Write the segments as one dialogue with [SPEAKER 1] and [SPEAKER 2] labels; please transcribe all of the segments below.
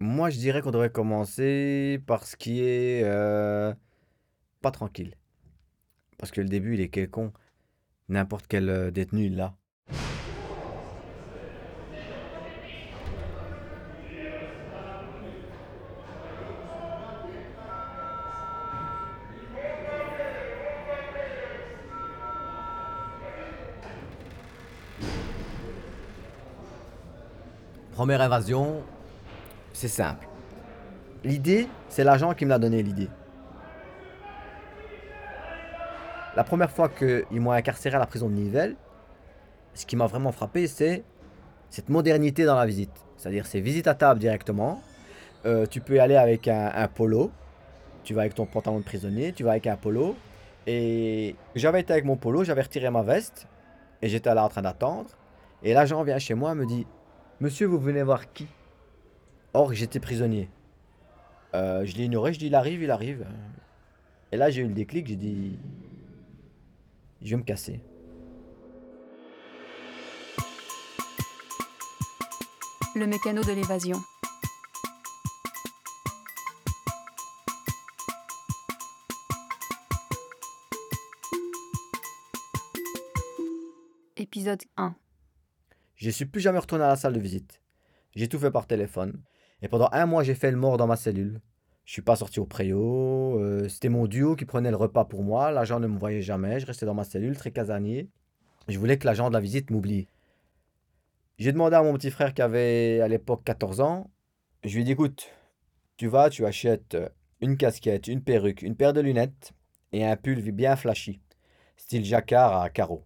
[SPEAKER 1] Moi, je dirais qu'on devrait commencer par ce qui est euh, pas tranquille. Parce que le début, il est quelconque. N'importe quel euh, détenu, il l'a. Première invasion, c'est simple. L'idée, c'est l'agent qui me l'a donné l'idée. La première fois qu'ils m'ont incarcéré à la prison de Nivelles, ce qui m'a vraiment frappé, c'est cette modernité dans la visite. C'est-à-dire, c'est visite à table directement. Euh, tu peux y aller avec un, un polo. Tu vas avec ton pantalon de prisonnier, tu vas avec un polo. Et j'avais été avec mon polo, j'avais retiré ma veste. Et j'étais là en train d'attendre. Et l'agent vient chez moi et me dit Monsieur, vous venez voir qui? Or, j'étais prisonnier. Euh, je l'ai ignoré, je dis il arrive, il arrive. Et là, j'ai eu le déclic, j'ai dit je vais me casser.
[SPEAKER 2] Le mécano de l'évasion. Épisode 1.
[SPEAKER 1] Je suis plus jamais retourné à la salle de visite. J'ai tout fait par téléphone. Et pendant un mois, j'ai fait le mort dans ma cellule. Je suis pas sorti au préau. euh, C'était mon duo qui prenait le repas pour moi. L'agent ne me voyait jamais. Je restais dans ma cellule, très casanier. Je voulais que l'agent de la visite m'oublie. J'ai demandé à mon petit frère qui avait à l'époque 14 ans. Je lui ai dit écoute, tu vas, tu achètes une casquette, une perruque, une paire de lunettes et un pull bien flashy, style jacquard à carreaux.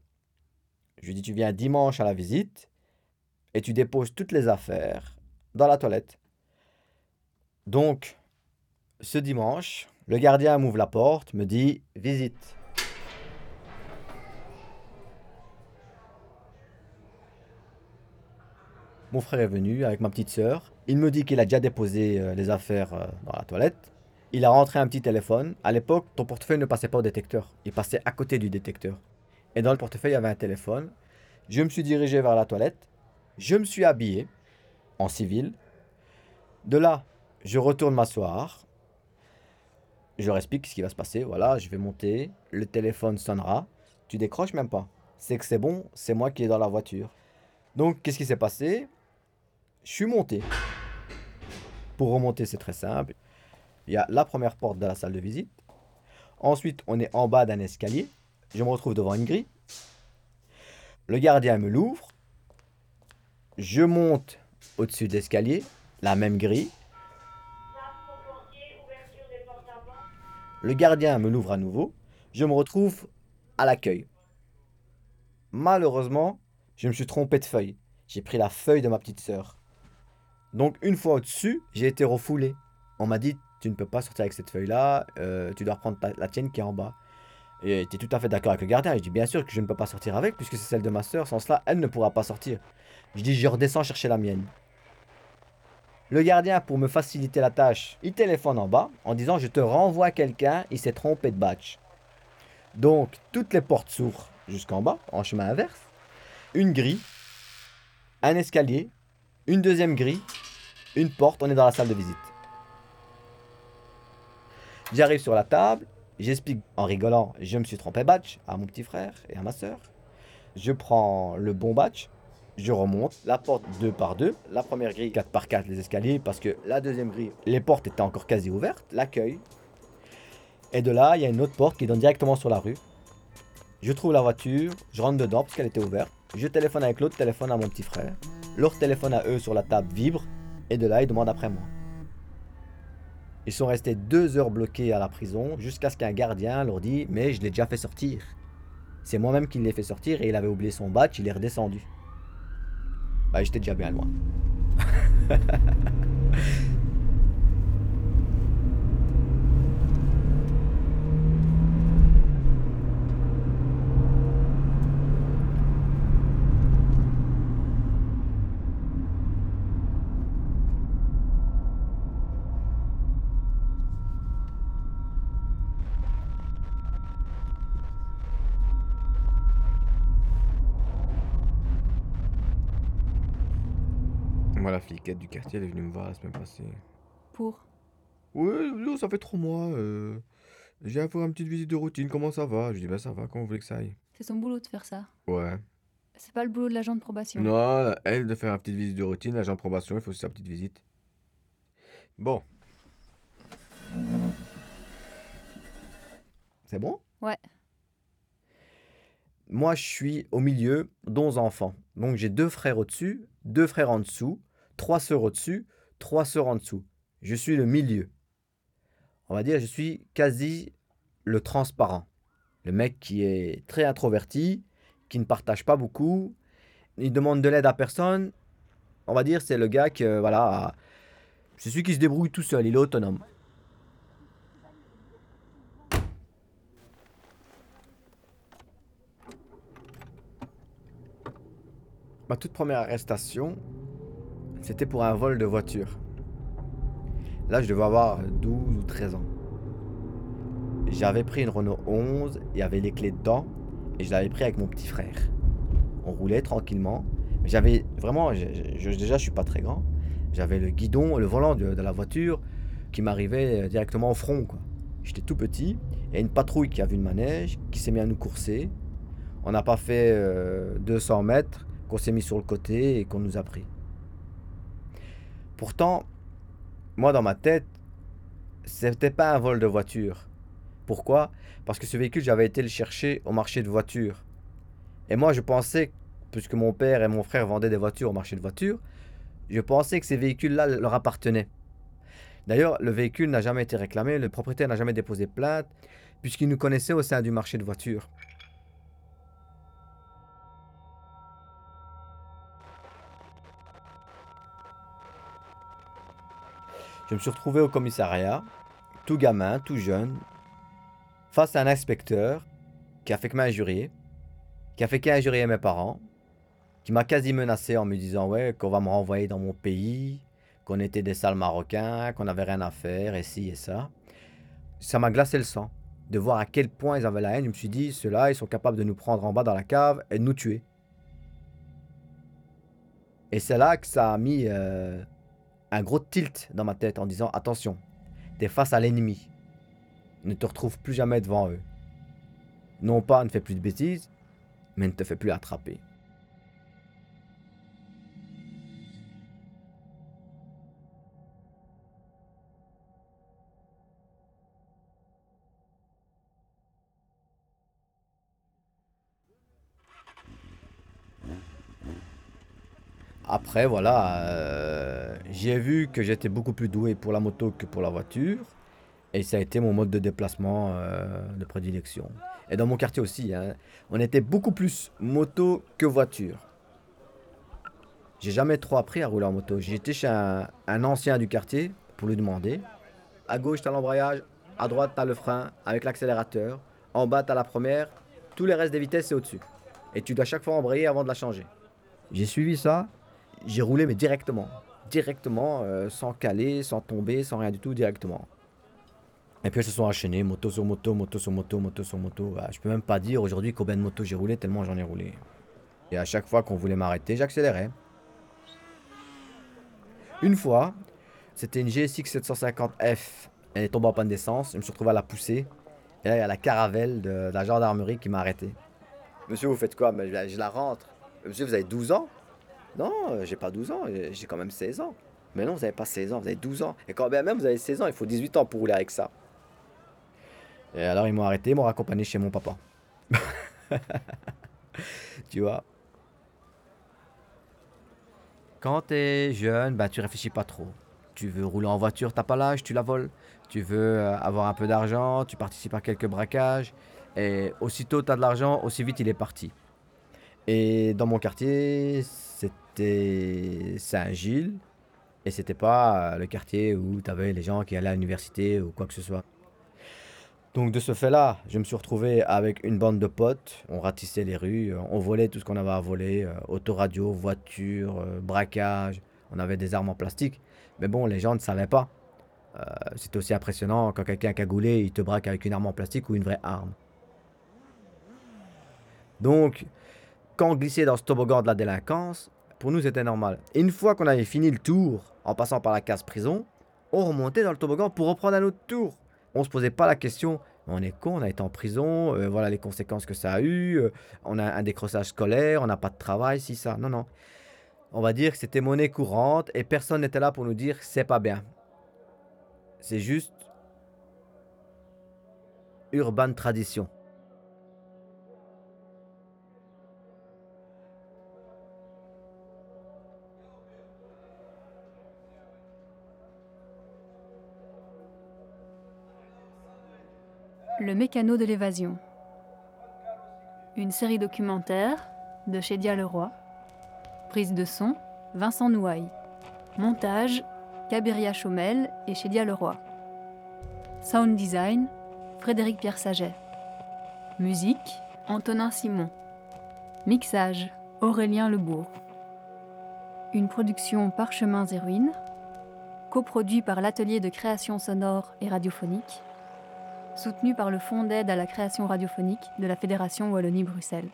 [SPEAKER 1] Je lui ai dit tu viens dimanche à la visite et tu déposes toutes les affaires dans la toilette. Donc, ce dimanche, le gardien m'ouvre la porte, me dit visite. Mon frère est venu avec ma petite sœur. Il me dit qu'il a déjà déposé euh, les affaires euh, dans la toilette. Il a rentré un petit téléphone. À l'époque, ton portefeuille ne passait pas au détecteur. Il passait à côté du détecteur. Et dans le portefeuille, il y avait un téléphone. Je me suis dirigé vers la toilette. Je me suis habillé en civil. De là, je retourne m'asseoir. Je leur explique ce qui va se passer? Voilà, je vais monter. Le téléphone sonnera. Tu décroches même pas. C'est que c'est bon, c'est moi qui est dans la voiture. Donc, qu'est-ce qui s'est passé? Je suis monté. Pour remonter, c'est très simple. Il y a la première porte de la salle de visite. Ensuite, on est en bas d'un escalier. Je me retrouve devant une grille. Le gardien me l'ouvre. Je monte au-dessus de l'escalier, la même grille. Le gardien me l'ouvre à nouveau. Je me retrouve à l'accueil. Malheureusement, je me suis trompé de feuille. J'ai pris la feuille de ma petite sœur. Donc une fois au-dessus, j'ai été refoulé. On m'a dit, tu ne peux pas sortir avec cette feuille-là, euh, tu dois reprendre la tienne qui est en bas. Et tu es tout à fait d'accord avec le gardien. Je dis bien sûr que je ne peux pas sortir avec, puisque c'est celle de ma sœur. Sans cela, elle ne pourra pas sortir. Je dis, je redescends chercher la mienne. Le gardien, pour me faciliter la tâche, il téléphone en bas en disant Je te renvoie quelqu'un, il s'est trompé de batch. Donc, toutes les portes s'ouvrent jusqu'en bas, en chemin inverse. Une grille, un escalier, une deuxième grille, une porte, on est dans la salle de visite. J'arrive sur la table, j'explique en rigolant Je me suis trompé batch à mon petit frère et à ma soeur. Je prends le bon batch, je remonte la porte 2 par 2, la première grille 4 par 4 les escaliers parce que la deuxième grille, les portes étaient encore quasi ouvertes, l'accueil. Et de là, il y a une autre porte qui donne directement sur la rue. Je trouve la voiture, je rentre dedans parce qu'elle était ouverte. Je téléphone avec l'autre téléphone à mon petit frère. Leur téléphone à eux sur la table vibre et de là, ils demandent après moi. Ils sont restés deux heures bloqués à la prison jusqu'à ce qu'un gardien leur dit Mais je l'ai déjà fait sortir. C'est moi-même qui l'ai fait sortir et il avait oublié son badge, il est redescendu. Bah, j'étais déjà bien loin. Moi, la fliquette du quartier, elle est venue me voir la semaine passée.
[SPEAKER 2] Pour
[SPEAKER 1] non, ça fait trois mois. euh, J'ai à faire une petite visite de routine. Comment ça va? Je lui dis, bah ça va, comment vous voulez que ça aille?
[SPEAKER 2] C'est son boulot de faire ça.
[SPEAKER 1] Ouais.
[SPEAKER 2] C'est pas le boulot de l'agent de probation.
[SPEAKER 1] Non, elle de faire une petite visite de routine, l'agent de probation, il faut aussi sa petite visite. Bon. C'est bon?
[SPEAKER 2] Ouais.
[SPEAKER 1] Moi, je suis au milieu d'11 enfants. Donc, j'ai deux frères au-dessus, deux frères en dessous, trois sœurs au-dessus, trois sœurs en dessous. Je suis le milieu. On va dire, je suis quasi le transparent. Le mec qui est très introverti, qui ne partage pas beaucoup, il demande de l'aide à personne. On va dire, c'est le gars que, voilà, c'est celui qui se débrouille tout seul, il est autonome. Ma toute première arrestation, c'était pour un vol de voiture. Là, je devais avoir 12 ou 13 ans. J'avais pris une Renault 11, il y avait les clés dedans, et je l'avais pris avec mon petit frère. On roulait tranquillement, j'avais vraiment, je- je- déjà suis pas très grand, j'avais le guidon, le volant de, la voiture qui m'arrivait directement au front. J'étais tout petit, et une patrouille qui a vu le manège, qui s'est mis à nous courser. On n'a pas fait euh, 200 mètres, qu'on s'est mis sur le côté et qu'on nous a pris. Pourtant, moi dans ma tête, c'était pas un vol de voiture. Pourquoi? Parce que ce véhicule, j'avais été le chercher au marché de voitures. Et moi, je pensais, puisque mon père et mon frère vendaient des voitures au marché de voitures, je pensais que ces véhicules-là leur appartenaient. D'ailleurs, le véhicule n'a jamais été réclamé, le propriétaire n'a jamais déposé plainte, puisqu'il nous connaissait au sein du marché de voitures. Je me suis retrouvé au commissariat, tout gamin, tout jeune, face à un inspecteur qui a fait que m'injurier, qui a fait qu'injurier mes parents, qui m'a quasi menacé en me disant ouais qu'on va me renvoyer dans mon pays, qu'on était des sales Marocains, qu'on n'avait rien à faire, et ci et ça. Ça m'a glacé le sang de voir à quel point ils avaient la haine. Je me suis dit, ceux-là, ils sont capables de nous prendre en bas dans la cave et de nous tuer. Et c'est là que ça a mis euh, un gros tilt dans ma tête en disant, attention, t'es face à l'ennemi. Ne te retrouve plus jamais devant eux. Non pas ne fais plus de bêtises, mais ne te fais plus attraper. Après, voilà, euh, j'ai vu que j'étais beaucoup plus doué pour la moto que pour la voiture. Et ça a été mon mode de déplacement euh, de prédilection. Et dans mon quartier aussi, hein, on était beaucoup plus moto que voiture. J'ai jamais trop appris à rouler en moto. J'étais chez un, ancien du quartier pour lui demander. À gauche, t'as l'embrayage, à droite, t'as le frein avec l'accélérateur. En bas, t'as la première. Tous les restes des vitesses, c'est au-dessus. Et tu dois chaque fois embrayer avant de la changer. J'ai suivi ça. J'ai roulé, mais directement. Directement, euh, sans caler, sans tomber, sans rien du tout, directement. Et puis elles se sont enchaînées, moto sur moto, moto sur moto, moto sur moto. Ah, je peux même pas dire aujourd'hui combien de motos j'ai roulé, tellement j'en ai roulé. Et à chaque fois qu'on voulait m'arrêter, j'accélérais. Une fois, c'était une GSX 750F. Elle est tombée en panne d'essence, je me suis retrouvé à la pousser. Et là, il y a la caravelle de, la gendarmerie qui m'a arrêté. Monsieur, vous faites quoi? Je la rentre. Monsieur, vous avez 12 ans? Non, euh, j'ai pas 12 ans, euh, j'ai quand même 16 ans. Mais non, vous n'avez pas 16 ans, vous avez 12 ans. Et quand même vous avez 16 ans, il faut 18 ans pour rouler avec ça. Et alors ils m'ont arrêté, ils m'ont raccompagné chez mon papa. tu vois? Quand t'es jeune, bah tu réfléchis pas trop. Tu veux rouler en voiture, t'as pas l'âge, tu la voles. Tu veux euh, avoir un peu d'argent, tu participes à quelques braquages. Et aussitôt t'as de l'argent, aussi vite il est parti. Et dans mon quartier, c'était Saint-Gilles. Et c'était pas euh, le quartier où t'avais les gens qui allaient à l'université ou quoi que ce soit. Donc de ce fait-là, je me suis retrouvé avec une bande de potes. On ratissait les rues, euh, on volait tout ce qu'on avait à voler, euh, autoradio, voiture, braquage. On avait des armes en plastique. Mais bon, les gens ne savaient pas. C'était aussi impressionnant quand quelqu'un cagoulé, il te braque avec une arme en plastique ou une vraie arme. Donc, quand on glissait dans ce toboggan de la délinquance, Pour nous, c'était normal. Et une fois qu'on avait fini le tour, en passant par la case prison, on remontait dans le toboggan pour reprendre un autre tour. On se posait pas la question, on est con, on a été en prison, euh, voilà les conséquences que ça a eu, euh, on a un décrochage scolaire, on n'a pas de travail, si ça. Non, non. On va dire que c'était monnaie courante et personne n'était là pour nous dire c'est pas bien. C'est juste urban tradition.
[SPEAKER 2] Le mécano de l'évasion. Une série documentaire de Chédia Leroy. Prise de son, Vincent Nouaille. Montage, Cabiria Chaumel et Chédia Leroy. Sound design, Frédéric Pierre Saget. Musique, Antonin Simon. Mixage, Aurélien Lebourg. Une production Parchemins et Ruines, coproduit par l'Atelier de création sonore et radiophonique, soutenu par le Fonds d'aide à la création radiophonique de la Fédération Wallonie-Bruxelles.